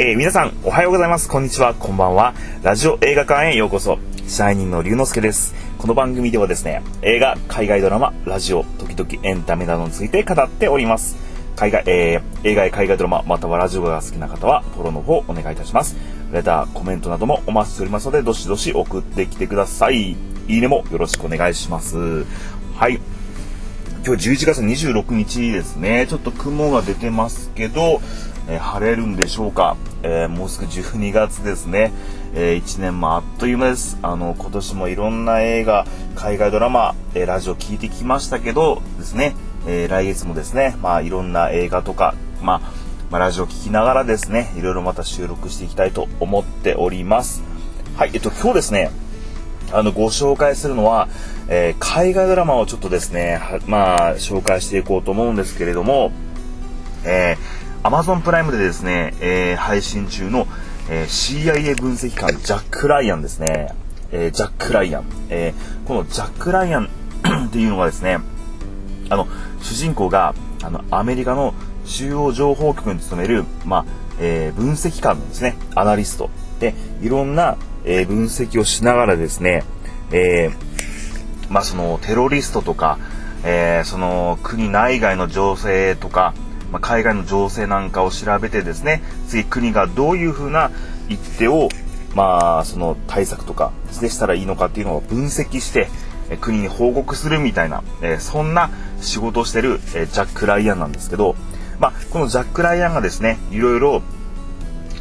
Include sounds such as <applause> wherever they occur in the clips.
えー、皆さん、おはようございます。こんにちは。こんばんは。ラジオ映画館へようこそ。シャイニンの龍之介です。この番組ではですね、映画、海外ドラマ、ラジオ、時々エンタメなどについて語っております。海外、えー、映画や海外ドラマ、またはラジオが好きな方は、フォローの方お願いいたします。レター、コメントなどもお待ちしておりますので、どしどし送ってきてください。いいねもよろしくお願いします。はい。今日11月26日ですね。ちょっと雲が出てますけど、え、晴れるんでしょうか、えー、もうすぐ12月ですね、えー、1年もあっという間です。あの、今年もいろんな映画、海外ドラマ、えラジオ聞いてきましたけどですね、え来月もですね、まあいろんな映画とか、まあ、まあ、ラジオ聞きながらですね、いろいろまた収録していきたいと思っております。はい、えっと、今日ですね、あの、ご紹介するのは、え、海外ドラマをちょっとですね、まあ、紹介していこうと思うんですけれども、えー Amazon プライムでですね、えー、配信中の、えー、CIA 分析官ジャック・ライアンですね。えー、ジャック・ライアン。えー、このジャック・ライアン <coughs> っていうのがですね、あの、主人公が、あの、アメリカの中央情報局に勤める、まあ、えー、分析官ですね。アナリスト。で、いろんな、えー、分析をしながらですね、えー、まあ、その、テロリストとか、えー、その、国内外の情勢とか、まあ、海外の情勢なんかを調べてですね、次国がどういうふうな一手を、まあ、その対策とか、でしたらいいのかっていうのを分析して、国に報告するみたいな、え、そんな仕事をしてる、え、ジャック・ライアンなんですけど、まあ、このジャック・ライアンがですね、いろいろ、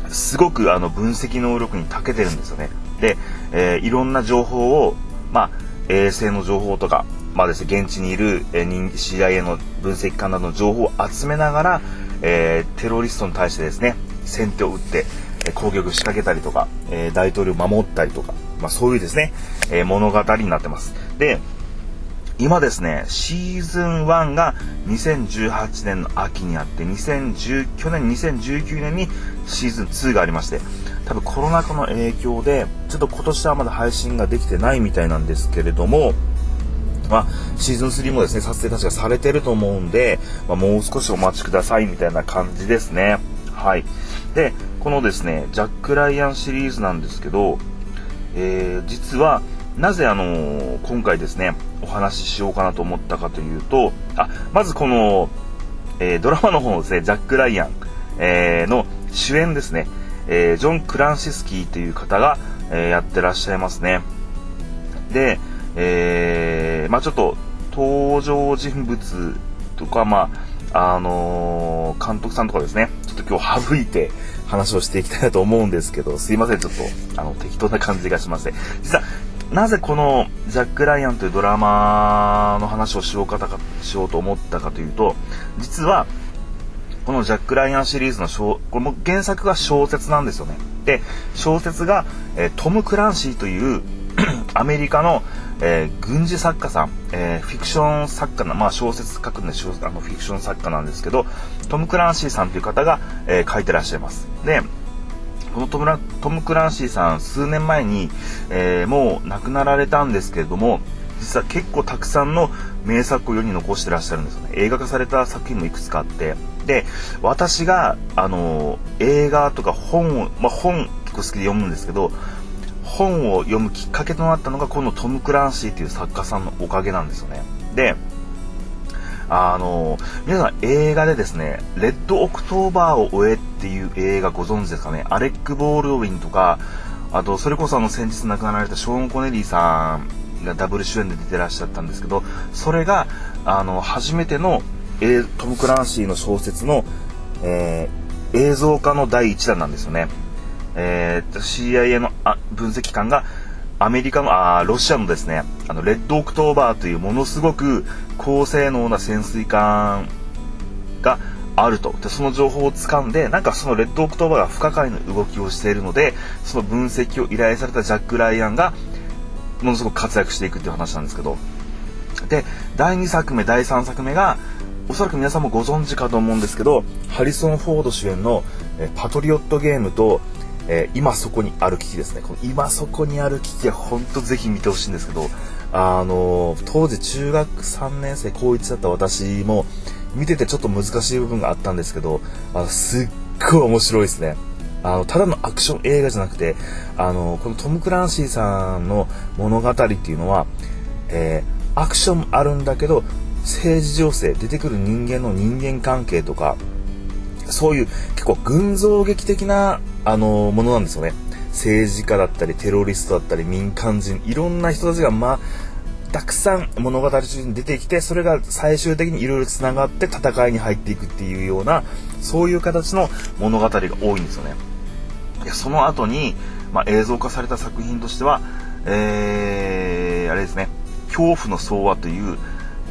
すごくあの分析能力に長けてるんですよね。で、えー、いろんな情報を、まあ、衛星の情報とか、まあですね、現地にいる、えー、CIA の分析官などの情報を集めながら、えー、テロリストに対してですね、先手を打って、え、攻撃を仕掛けたりとか、え、大統領を守ったりとか、まあそういうですね、え、物語になってます。で、今ですね、シーズン1が2018年の秋にあって、2010去年2019年にシーズン2がありまして、多分コロナ禍の影響で、ちょっと今年はまだ配信ができてないみたいなんですけれども、まあ、シーズン3もですね、撮影確かされてると思うんで、まあ、もう少しお待ちくださいみたいな感じですね。はい。で、このですね、ジャック・ライアンシリーズなんですけど、えー、実は、なぜあのー、今回ですね、お話ししようかなと思ったかというと、あ、まずこの、えー、ドラマの方のですね、ジャック・ライアン、えー、の主演ですね、えー、ジョン・クランシスキーという方が、え、やってらっしゃいますね。で、えー、まあちょっと登場人物とか、まあ、あのー、監督さんとかですね、ちょっと今日省いて話をしていきたいなと思うんですけど、すいません、ちょっと、あの、適当な感じがしまして。実は、なぜこのジャック・ライアンというドラマの話をしようかか、しようと思ったかというと、実は、このジャック・ライアンシリーズの小、これも原作が小説なんですよね。で、小説が、えー、トム・クランシーという <clears throat> アメリカの、えー、軍事作家さん、えー、フィクション作家な、まあ小説書くんであのフィクション作家なんですけど、トム・クランシーさんという方が、えー、書いてらっしゃいます。で、このトムトム・クランシーさん、数年前に、え、もう亡くなられたんですけれども、実は結構たくさんの名作を世に残してらっしゃるんですよね。映画化された作品もいくつかあって。で、私が、あの、映画とか本を、まあ、本結構好きで読むんですけど、本を読むきっかけとなったのがこのトム・クランシーっていう作家さんのおかげなんですよね。で、あの、皆さん映画でですね、レッド・オクトーバーを追えっていう映画ご存知ですかね？アレック・ボールドウィンとか、あと、それこそあの先日亡くなられたショーン・コネリーさんがダブル主演で出てらっしゃったんですけど、それが、あの、初めての、えトム・クランシーの小説の、えー、映像化の第1弾なんですよね。えー、CIA のあ分析官がアメリカの、あロシアのですね、あの、レッドオクトーバーというものすごく高性能な潜水艦があると。で、その情報を掴んで、なんかそのレッドオクトーバーが不可解な動きをしているので、その分析を依頼されたジャック・ライアンが、ものすごく活躍していくっていう話なんですけど。で、第2作目、第3作目が、おそらく皆さんもご存知かと思うんですけど、ハリソン・フォード主演の、パトリオットゲームと、えー、今そこにある危機ですね。この今そこにある危機は本当ぜひ見てほしいんですけど、あのー、当時中学3年生、高1だった私も見ててちょっと難しい部分があったんですけど、あのすっごい面白いですね。あの、ただのアクション映画じゃなくて、あの、このトム・クランシーさんの物語っていうのは、え、アクションもあるんだけど、政治情勢、出てくる人間の人間関係とか、そういう結構群像劇的な、あの、ものなんですよね。政治家だったり、テロリストだったり、民間人、いろんな人たちが、まあ、たくさん物語中に出てきて、それが最終的にいろいろ繋がって戦いに入っていくっていうような、そういう形の物語が多いんですよね。いや、その後に、まあ、映像化された作品としては、えー、あれですね、恐怖の相和という、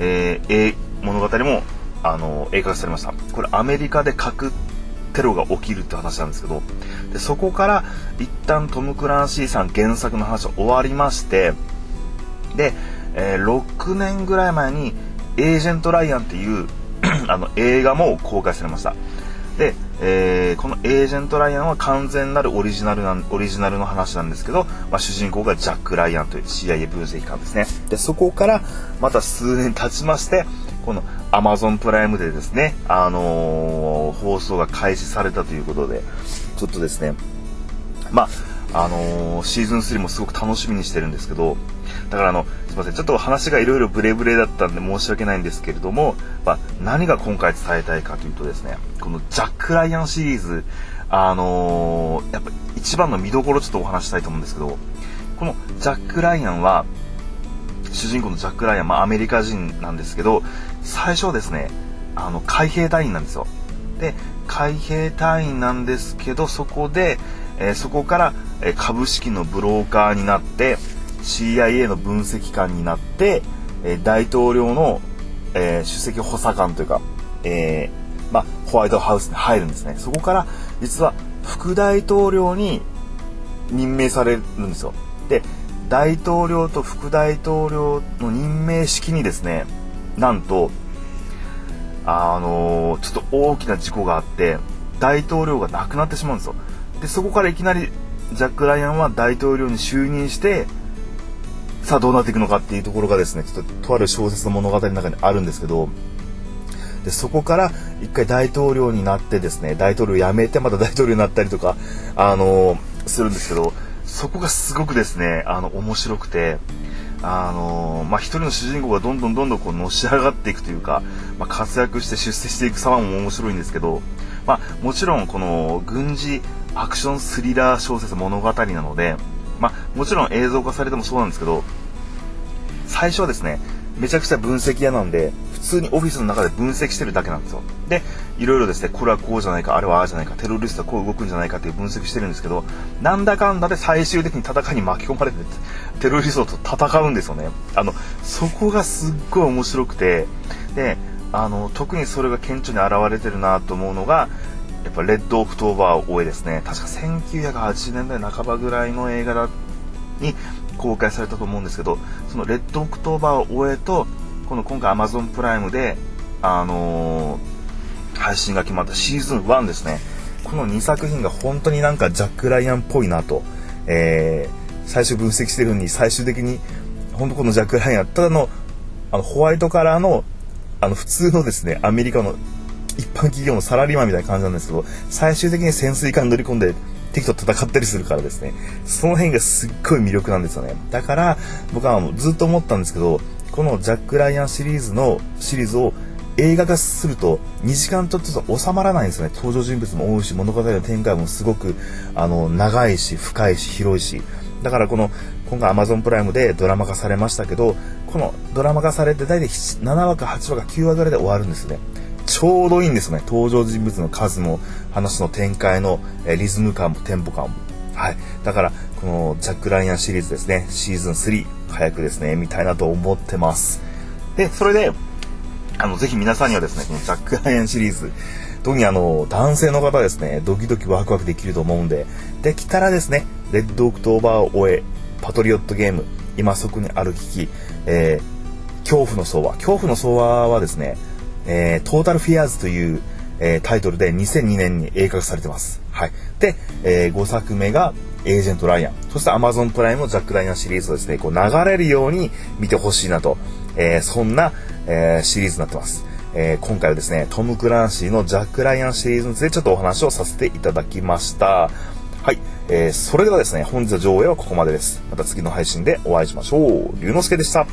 えー、物語も、あの、映画化されました。これアメリカで核テロが起きるって話なんですけど、でそこから一旦トム・クランシーさん原作の話は終わりまして、で、えー、6年ぐらい前に、エージェント・ライアンっていう <clears throat> あの映画も公開されました。で、えー、このエージェント・ライアンは完全なるオリジナルなオリジナルの話なんですけど、まあ、主人公がジャック・ライアンという CIA 分析官ですね。で、そこからまた数年経ちまして、この Amazon プライムでですね、あのー、放送が開始されたということで、ちょっとですね、まあ、あのー、シーズン3もすごく楽しみにしてるんですけど、だからあの、すいません、ちょっと話がいろいろブレブレだったんで申し訳ないんですけれども、まあ、何が今回伝えたいかというとですね、このジャック・ライアンシリーズ、あのー、やっぱ一番の見どころちょっとお話したいと思うんですけど、このジャック・ライアンは、主人公のジャック・ライアン、まあアメリカ人なんですけど、最初はですね、あの、海兵隊員なんですよ。で、海兵隊員なんですけど、そこで、えー、そこから、え、株式のブローカーになって、CIA の分析官になって、え大統領の、え首席補佐官というか、え、まあ、ホワイトハウスに入るんですね。そこから、実は副大統領に任命されるんですよ。で、大統領と副大統領の任命式にですね、なんと、あの、ちょっと大きな事故があって、大統領が亡くなってしまうんですよ。で、そこからいきなり、ジャック・ライアンは大統領に就任して、さあどうなっていくのかっていうところがですね、ちょっととある小説の物語の中にあるんですけど、で、そこから一回大統領になってですね、大統領辞めてまた大統領になったりとか、あのー、するんですけど、そこがすごくですね、あの、面白くて、あのー、まあ、一人の主人公がどんどんどんどんこうのし上がっていくというか、まあ、活躍して出世していく様も面白いんですけど、まあ、もちろんこの軍事アクションスリラー小説物語なので、まあ、もちろん映像化されてもそうなんですけど、最初はですね、めちゃくちゃ分析屋なんで、通にオフィスの中で分析してるだけなんですよ。で、いろいろですね、これはこうじゃないか、あれはああじゃないか、テロリストはこう動くんじゃないかっていう分析してるんですけど、なんだかんだで最終的に戦いに巻き込まれて、<laughs> テロリストと戦うんですよね。あの、そこがすっごい面白くて、で、あの、特にそれが顕著に現れてるなと思うのが、やっぱレッドオクトーバーを追えですね、確か1980年代半ばぐらいの映画に公開されたと思うんですけど、そのレッドオクトーバーを追えと、この今回 Amazon プライムで、あのー、配信が決まったシーズン1ですね。この2作品が本当になんかジャック・ライアンっぽいなと、えー、最初分析してるのに最終的に、本当このジャック・ライアン、ただの、あの、ホワイトカラーの、あの、普通のですね、アメリカの一般企業のサラリーマンみたいな感じなんですけど、最終的に潜水艦に乗り込んで敵と戦ったりするからですね、その辺がすっごい魅力なんですよね。だから、僕はもうずっと思ったんですけど、このジャック・ライアンシリーズの、シリーズを映画化すると2時間ちょっと収まらないんですよね。登場人物も多いし、物語の展開もすごく、あの、長いし、深いし、広いし。だからこの、今回 Amazon プライムでドラマ化されましたけど、このドラマ化されて大体7話か8話か9話ぐらいで終わるんですね。ちょうどいいんですね。登場人物の数も、話の展開の、リズム感もテンポ感も。はい。だから、このジャック・ライアンシリーズですね、シーズン3、早くですね、見たいなと思ってます。で、それで、あの、ぜひ皆さんにはですね、このジャック・ライアンシリーズ、特にあの、男性の方ですね、ドキドキワクワクできると思うんで、できたらですね、レッドオクトーバーを追え、パトリオットゲーム、今そこにある危機、えー、恐怖の総和。恐怖の総和はですね、えー、トータルフィアーズという、えー、タイトルで2002年に映画化されてます。はい。で、えー、5作目がエージェント・ライアン。そして Amazon プライムのジャック・ライアンシリーズをですね、こう流れるように見てほしいなと、えー、そんな、えー、シリーズになってます。えー、今回はですね、トム・クランシーのジャック・ライアンシリーズについてちょっとお話をさせていただきました。はい。えー、それではですね、本日の上映はここまでです。また次の配信でお会いしましょう。龍之介でした。